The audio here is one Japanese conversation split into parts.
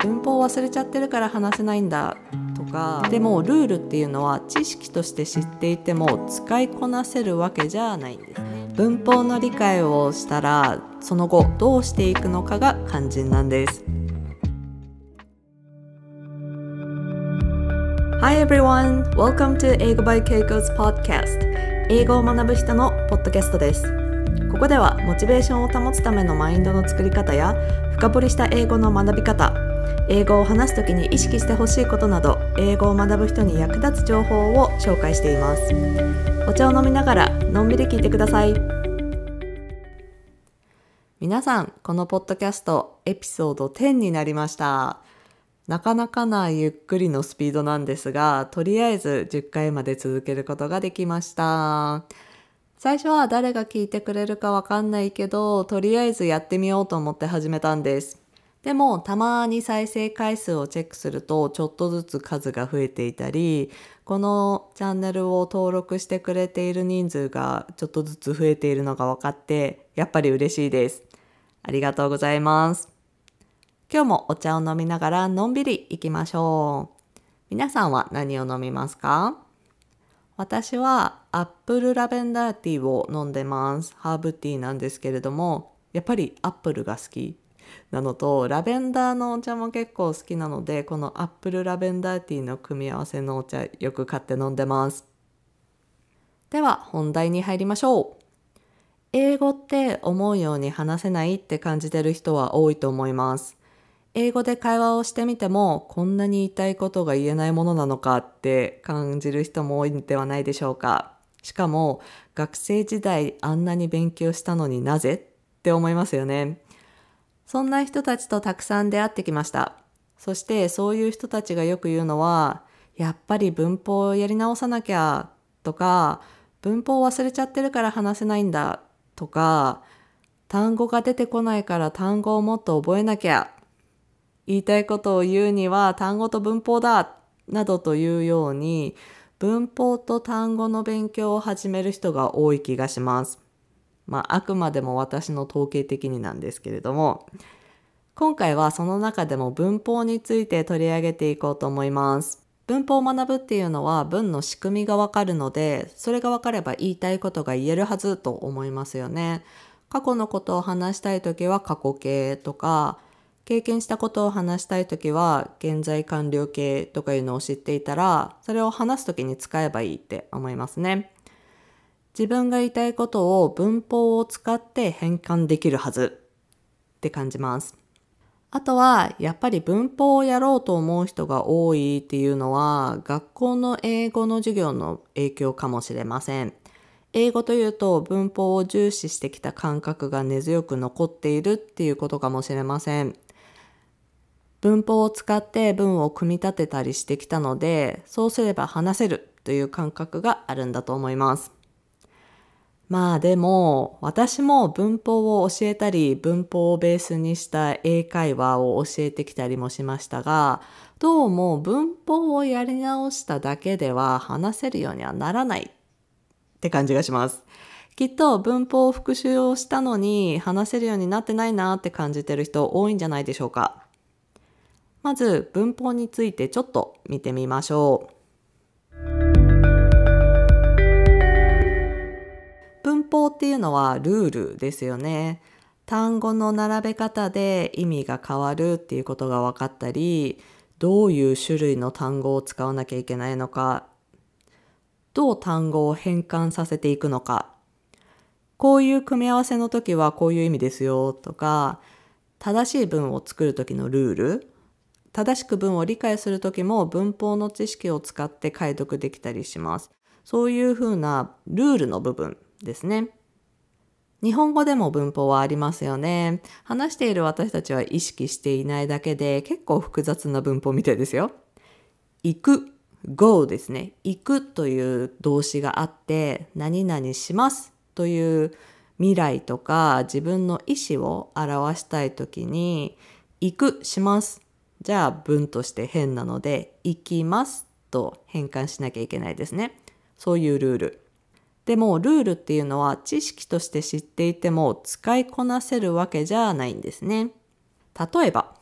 文法忘れちゃってるから話せないんだとか。でもルールっていうのは知識として知っていても使いこなせるわけじゃないんですね。文法の理解をしたらその後どうしていくのかが肝心なんです。Hi everyone! Welcome to 英語 by Keiko's podcast. 英語を学ぶ人のポッドキャストです。ここではモチベーションを保つためのマインドの作り方や深掘りした英語の学び方英語を話すときに意識してほしいことなど英語を学ぶ人に役立つ情報を紹介しています。お茶を飲みながらのんびり聞いてください。皆さんこのポッドキャストエピソード10になりました。なかなかなゆっくりのスピードなんですがとりあえず10回まで続けることができました。最初は誰が聞いてくれるかわかんないけど、とりあえずやってみようと思って始めたんです。でも、たまに再生回数をチェックすると、ちょっとずつ数が増えていたり、このチャンネルを登録してくれている人数がちょっとずつ増えているのが分かって、やっぱり嬉しいです。ありがとうございます。今日もお茶を飲みながらのんびり行きましょう。皆さんは何を飲みますか？私はアップルラベンダーティーを飲んでます。ハーブティーなんですけれども、やっぱりアップルが好きなのと、ラベンダーのお茶も結構好きなので、このアップルラベンダーティーの組み合わせのお茶よく買って飲んでます。では本題に入りましょう。英語って思うように話せないって感じてる人は多いと思います。英語で会話をしてみてもこんなに言いたいことが言えないものなのかって感じる人も多いんではないでしょうか。しかも学生時代あんなに勉強したのになぜ？って思いますよね。そんな人たちとたくさん出会ってきました。そしてそういう人たちがよく言うのはやっぱり文法をやり直さなきゃとか文法を忘れちゃってるから話せないんだとか単語が出てこないから単語をもっと覚えなきゃ言いたいことを言うには単語と文法だなどというように文法と単語の勉強を始める人が多い気がします。まああくまでも私の統計的になんですけれども今回はその中でも文法について取り上げていこうと思います。文法を学ぶっていうのは文の仕組みがわかるのでそれがわかれば言いたいことが言えるはずと思いますよね。過去のことを話したい時は過去形とか経験したことを話したいときは現在完了形とかいうのを知っていたらそれを話すときに使えばいいって思いますね。自分が言いたいことを文法を使って変換できるはずって感じます。あとはやっぱり文法をやろうと思う人が多いっていうのは学校の英語の授業の影響かもしれません。英語というと文法を重視してきた感覚が根強く残っているっていうことかもしれません。文法を使って文を組み立てたりしてきたので、そうすれば話せるという感覚があるんだと思います。まあでも、私も文法を教えたり、文法をベースにした英会話を教えてきたりもしましたが、どうも文法をやり直しただけでは話せるようにはならないって感じがします。きっと文法を復習をしたのに話せるようになってないなって感じてる人多いんじゃないでしょうか。まず文法についてちょっと見てみましょう。っていうのはルールですよね。単語の並べ方で意味が変わるっていうことが分かったり、どういう種類の単語を使わなきゃいけないのか、どう単語を変換させていくのか、こういう組み合わせの時はこういう意味ですよとか、正しい文を作る時のルール、正しく文を理解する時も文法の知識を使って解読できたりします。そういうふうなルールの部分ですね。日本語でも文法はありますよね。話している私たちは意識していないだけで結構複雑な文法みたいですよ。行く、go ですね。行くという動詞があって、何々しますという未来とか自分の意思を表したいときに、行く、しますじゃあ文として変なので、行きますと変換しなきゃいけないですね。そういうルール。でもルールっていうのは知識として知っていても使いこなせるわけじゃないんですね。例えば、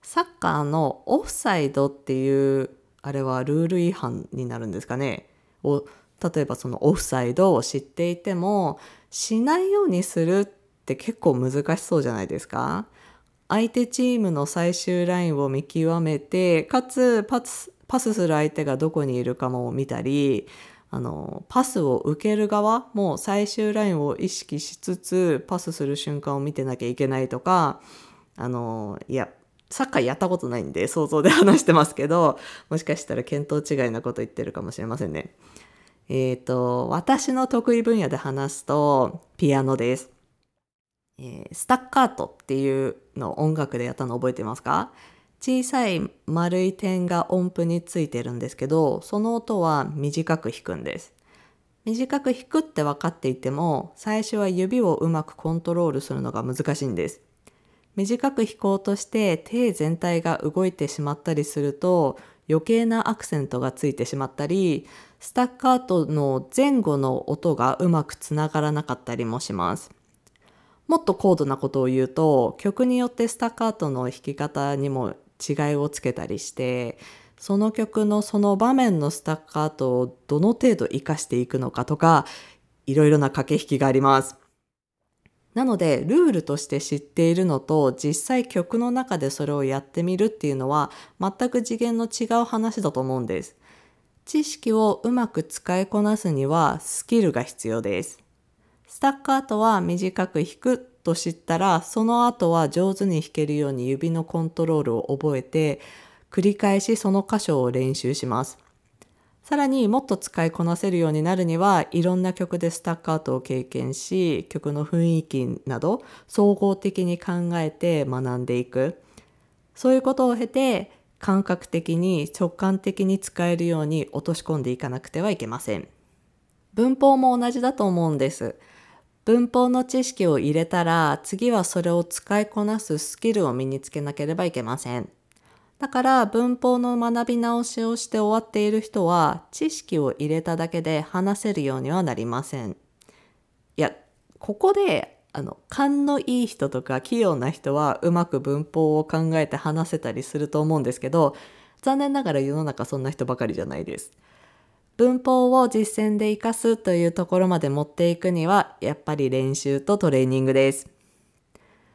サッカーのオフサイドっていうあれはルール違反になるんですかねを例えばそのオフサイドを知っていてもしないようにするって結構難しそうじゃないですか相手チームの最終ラインを見極めてかつパスパスする相手がどこにいるかも見たりあのパスを受ける側も最終ラインを意識しつつパスする瞬間を見てなきゃいけないとかあのいやサッカーやったことないんで想像で話してますけどもしかしたら見当違いなこと言ってるかもしれませんね。えっ、ー、と私の得意分野で話すとピアノです。えー、スタッカートっていうのを音楽でやったの覚えてますか？小さい丸い点が音符についてるんですけど、その音は短く弾くんです。短く弾くって分かっていても、最初は指をうまくコントロールするのが難しいんです。短く弾こうとして手全体が動いてしまったりすると余計なアクセントがついてしまったり、スタッカートの前後の音がうまくつながらなかったりもします。もっと高度なことを言うと、曲によってスタッカートの弾き方にも違いをつけたりしてその曲のその場面のスタッカートをどの程度活かしていくのかとかいろいろな駆け引きがあります。なのでルールとして知っているのと実際曲の中でそれをやってみるっていうのは全く次元の違う話だと思うんです。知識をうまく使いこなすにはスキルが必要です。スタッカートは短く弾くと知ったらその後は上手に弾けるように指のコントロールを覚えて繰り返しその箇所を練習します。さらにもっと使いこなせるようになるにはいろんな曲でスタッカートを経験し曲の雰囲気など総合的に考えて学んでいく。そういうことを経て感覚的に直感的に使えるように落とし込んでいかなくてはいけません。文法も同じだと思うんです。文法の知識を入れたら次はそれを使いこなすスキルを身につけなければいけません。だから文法の学び直しをして終わっている人は知識を入れただけで話せるようにはなりません。いや、ここであの勘のいい人とか器用な人はうまく文法を考えて話せたりすると思うんですけど残念ながら世の中そんな人ばかりじゃないです。文法を実践で活かすというところまで持っていくには、やっぱり練習とトレーニングです。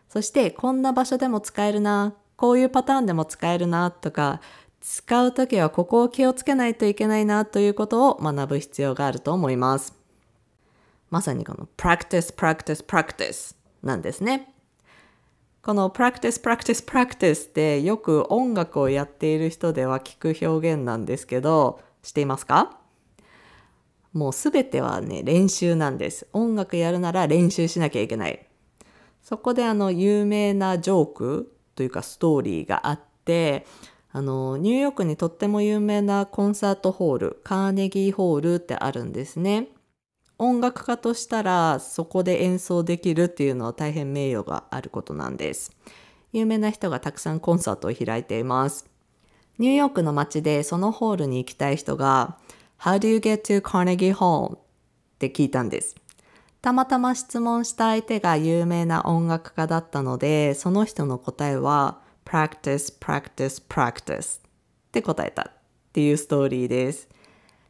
そして、こんな場所でも使えるな、こういうパターンでも使えるな、とか、使うときはここを気をつけないといけないな、ということを学ぶ必要があると思います。まさにこの practice, practice, practice なんですね。この practice, practice, practice ってよく音楽をやっている人では聞く表現なんですけど、していますか？もうすべてはね、練習なんです。音楽やるなら練習しなきゃいけない。そこであの、有名なジョークというかストーリーがあって、あの、ニューヨークにとっても有名なコンサートホール、カーネギーホールってあるんですね。音楽家としたらそこで演奏できるっていうのは大変名誉があることなんです。有名な人がたくさんコンサートを開いています。ニューヨークの街でそのホールに行きたい人が How do you get to Carnegie Hall? って聞いたんです。たまたま質問した相手が有名な音楽家だったので、その人の答えは practice, practice, practice って答えたっていうストーリーです。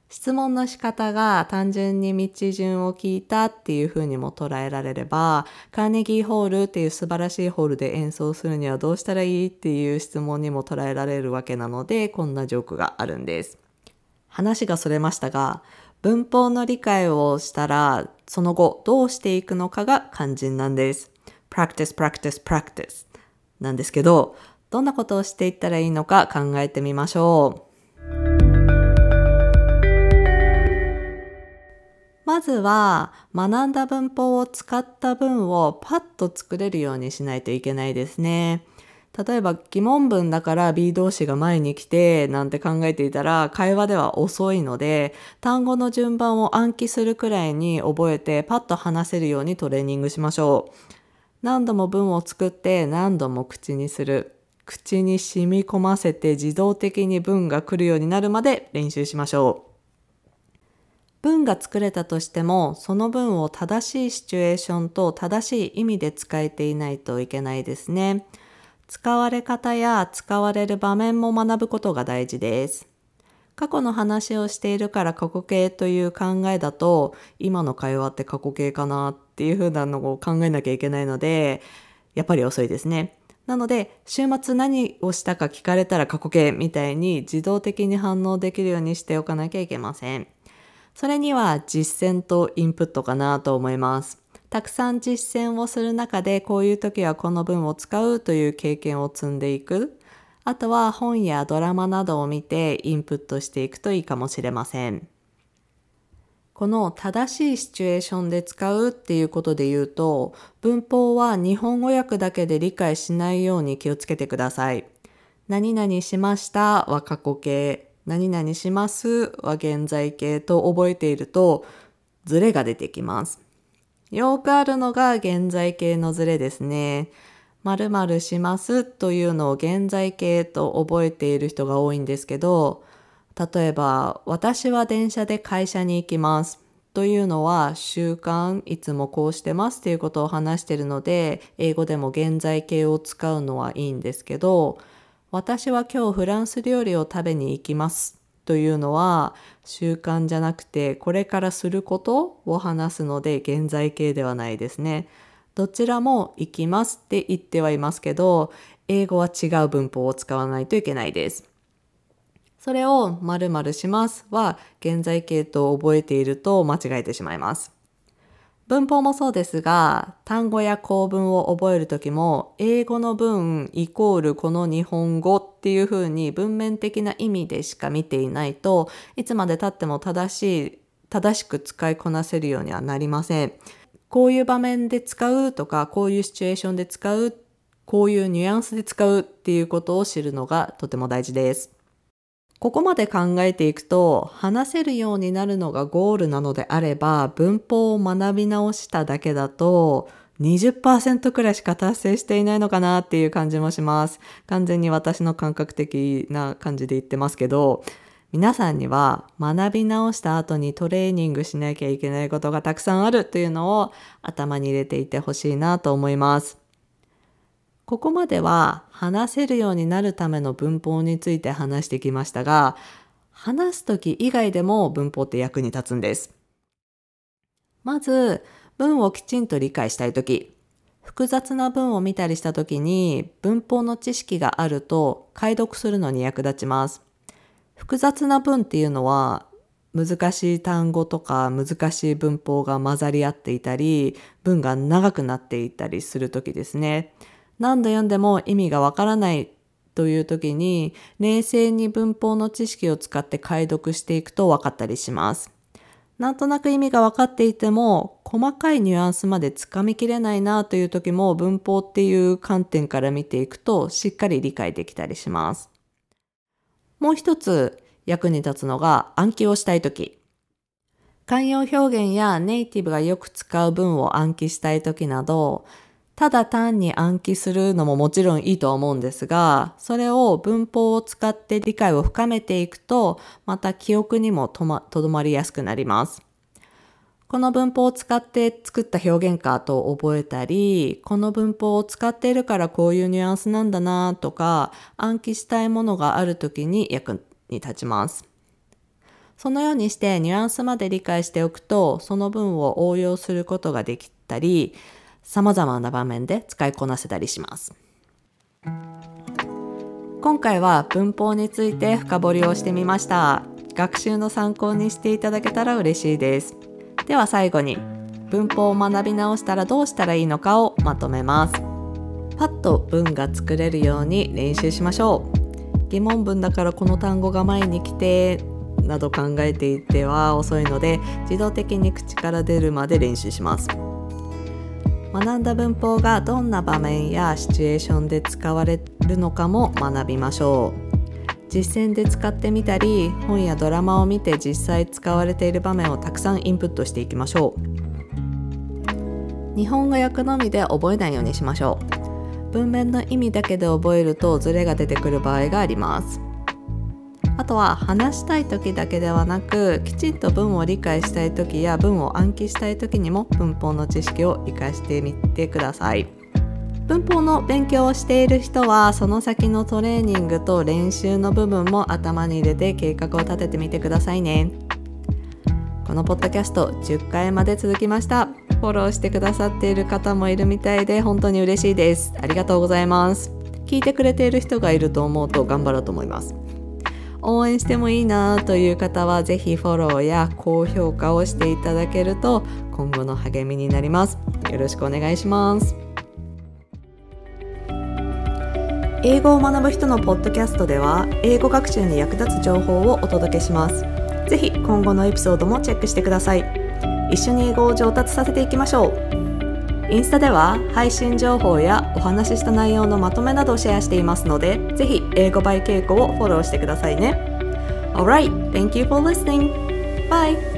質問の仕方が単純に道順を聞いたっていう風にも捉えられれば、カーネギーホールっていう素晴らしいホールで演奏するにはどうしたらいいっていう質問にも捉えられるわけなので、こんなジョークがあるんです。話がそれましたが、文法の理解をしたら、その後どうしていくのかが肝心なんです。practice, practice, practice なんですけど、どんなことをしていったらいいのか考えてみましょう。まずは学んだ文法を使った文をパッと作れるようにしないといけないですね。例えば疑問文だから B 動詞が前に来てなんて考えていたら会話では遅いので単語の順番を暗記するくらいに覚えてパッと話せるようにトレーニングしましょう。何度も文を作って何度も口にする。口に染み込ませて自動的に文が来るようになるまで練習しましょう。文が作れたとしてもその文を正しいシチュエーションと正しい意味で使えていないといけないですね。使われ方や使われる場面も学ぶことが大事です。過去の話をしているから過去形という考えだと今の会話って過去形かなっていう風なのを考えなきゃいけないのでやっぱり遅いですね。なので週末何をしたか聞かれたら過去形みたいに自動的に反応できるようにしておかなきゃいけません。それには実践とインプットかなと思います。たくさん実践をする中でこういう時はこの文を使うという経験を積んでいく。あとは本やドラマなどを見てインプットしていくといいかもしれません。この正しいシチュエーションで使うっていうことで言うと、文法は日本語訳だけで理解しないように気をつけてください。何々しましたは過去形、何々しますは現在形と覚えていると、ズレが出てきます。よくあるのが現在形のズレですね。〇〇しますというのを現在形と覚えている人が多いんですけど、例えば、私は電車で会社に行きますというのは習慣、いつもこうしてますということを話しているので、英語でも現在形を使うのはいいんですけど、私は今日フランス料理を食べに行きますというのは習慣じゃなくてこれからすることを話すので現在形ではないですね。どちらも行きますって言ってはいますけど英語は違う文法を使わないといけないです。それを〇〇しますは現在形と覚えていると間違えてしまいます。文法もそうですが、単語や構文を覚えるときも、英語の文イコールこの日本語っていうふうに文面的な意味でしか見ていないといつまで経っても正しい、正しく使いこなせるようにはなりません。こういう場面で使うとか、こういうシチュエーションで使う、こういうニュアンスで使うっていうことを知るのがとても大事です。ここまで考えていくと、話せるようになるのがゴールなのであれば、文法を学び直しただけだと、20%くらいしか達成していないのかなっていう感じもします。完全に私の感覚的な感じで言ってますけど、皆さんには学び直した後にトレーニングしなきゃいけないことがたくさんあるというのを頭に入れていてほしいなと思います。ここまでは話せるようになるための文法について話してきましたが、話す時以外でも文法って役に立つんです。まず、文をきちんと理解したい時、複雑な文を見たりした時に文法の知識があると解読するのに役立ちます。複雑な文っていうのは難しい単語とか難しい文法が混ざり合っていたり文が長くなっていたりする時ですね。何度読んでも意味がわからないという時に冷静に文法の知識を使って解読していくと分かったりします。なんとなく意味が分かっていても細かいニュアンスまでつかみきれないなという時も文法っていう観点から見ていくとしっかり理解できたりします。もう一つ役に立つのが暗記をしたい時。慣用表現やネイティブがよく使う文を暗記したい時などただ単に暗記するのももちろんいいとは思うんですが、それを文法を使って理解を深めていくと、また記憶にもとま、とどまりやすくなります。この文法を使って作った表現かと覚えたり、この文法を使っているからこういうニュアンスなんだなとか、暗記したいものがある時に役に立ちます。そのようにしてニュアンスまで理解しておくと、その文を応用することができたり、様々な場面で使いこなせたりします。今回は文法について深掘りをしてみました。学習の参考にしていただけたら嬉しいです。では最後に文法を学び直したらどうしたらいいのかをまとめます。パッと文が作れるように練習しましょう。疑問文だからこの単語が前に来てなど考えていては遅いので自動的に口から出るまで練習します。学んだ文法がどんな場面やシチュエーションで使われるのかも学びましょう実践で使ってみたり本やドラマを見て実際使われている場面をたくさんインプットしていきましょう。日本語訳のみで覚えないようにしましょう文面の意味だけで覚えるとズレが出てくる場合があります。あとは話したい時だけではなくきちんと文を理解したい時や文を暗記したい時にも文法の知識を活かしてみてください。文法の勉強をしている人はその先のトレーニングと練習の部分も頭に入れて計画を立ててみてくださいね。このポッドキャスト10回まで続きました。フォローしてくださっている方もいるみたいで本当に嬉しいです。ありがとうございます。聞いてくれている人がいると思うと頑張ろうと思います。応援してもいいなという方はぜひフォローや高評価をしていただけると今後の励みになります。よろしくお願いします。英語を学ぶ人のポッドキャストでは英語学習に役立つ情報をお届けします。ぜひ今後のエピソードもチェックしてください。一緒に英語を上達させていきましょう。インスタでは配信情報やお話しした内容のまとめなどをシェアしていますのでぜひ英語倍稽古をフォローしてくださいね Alright, thank you for listening. Bye!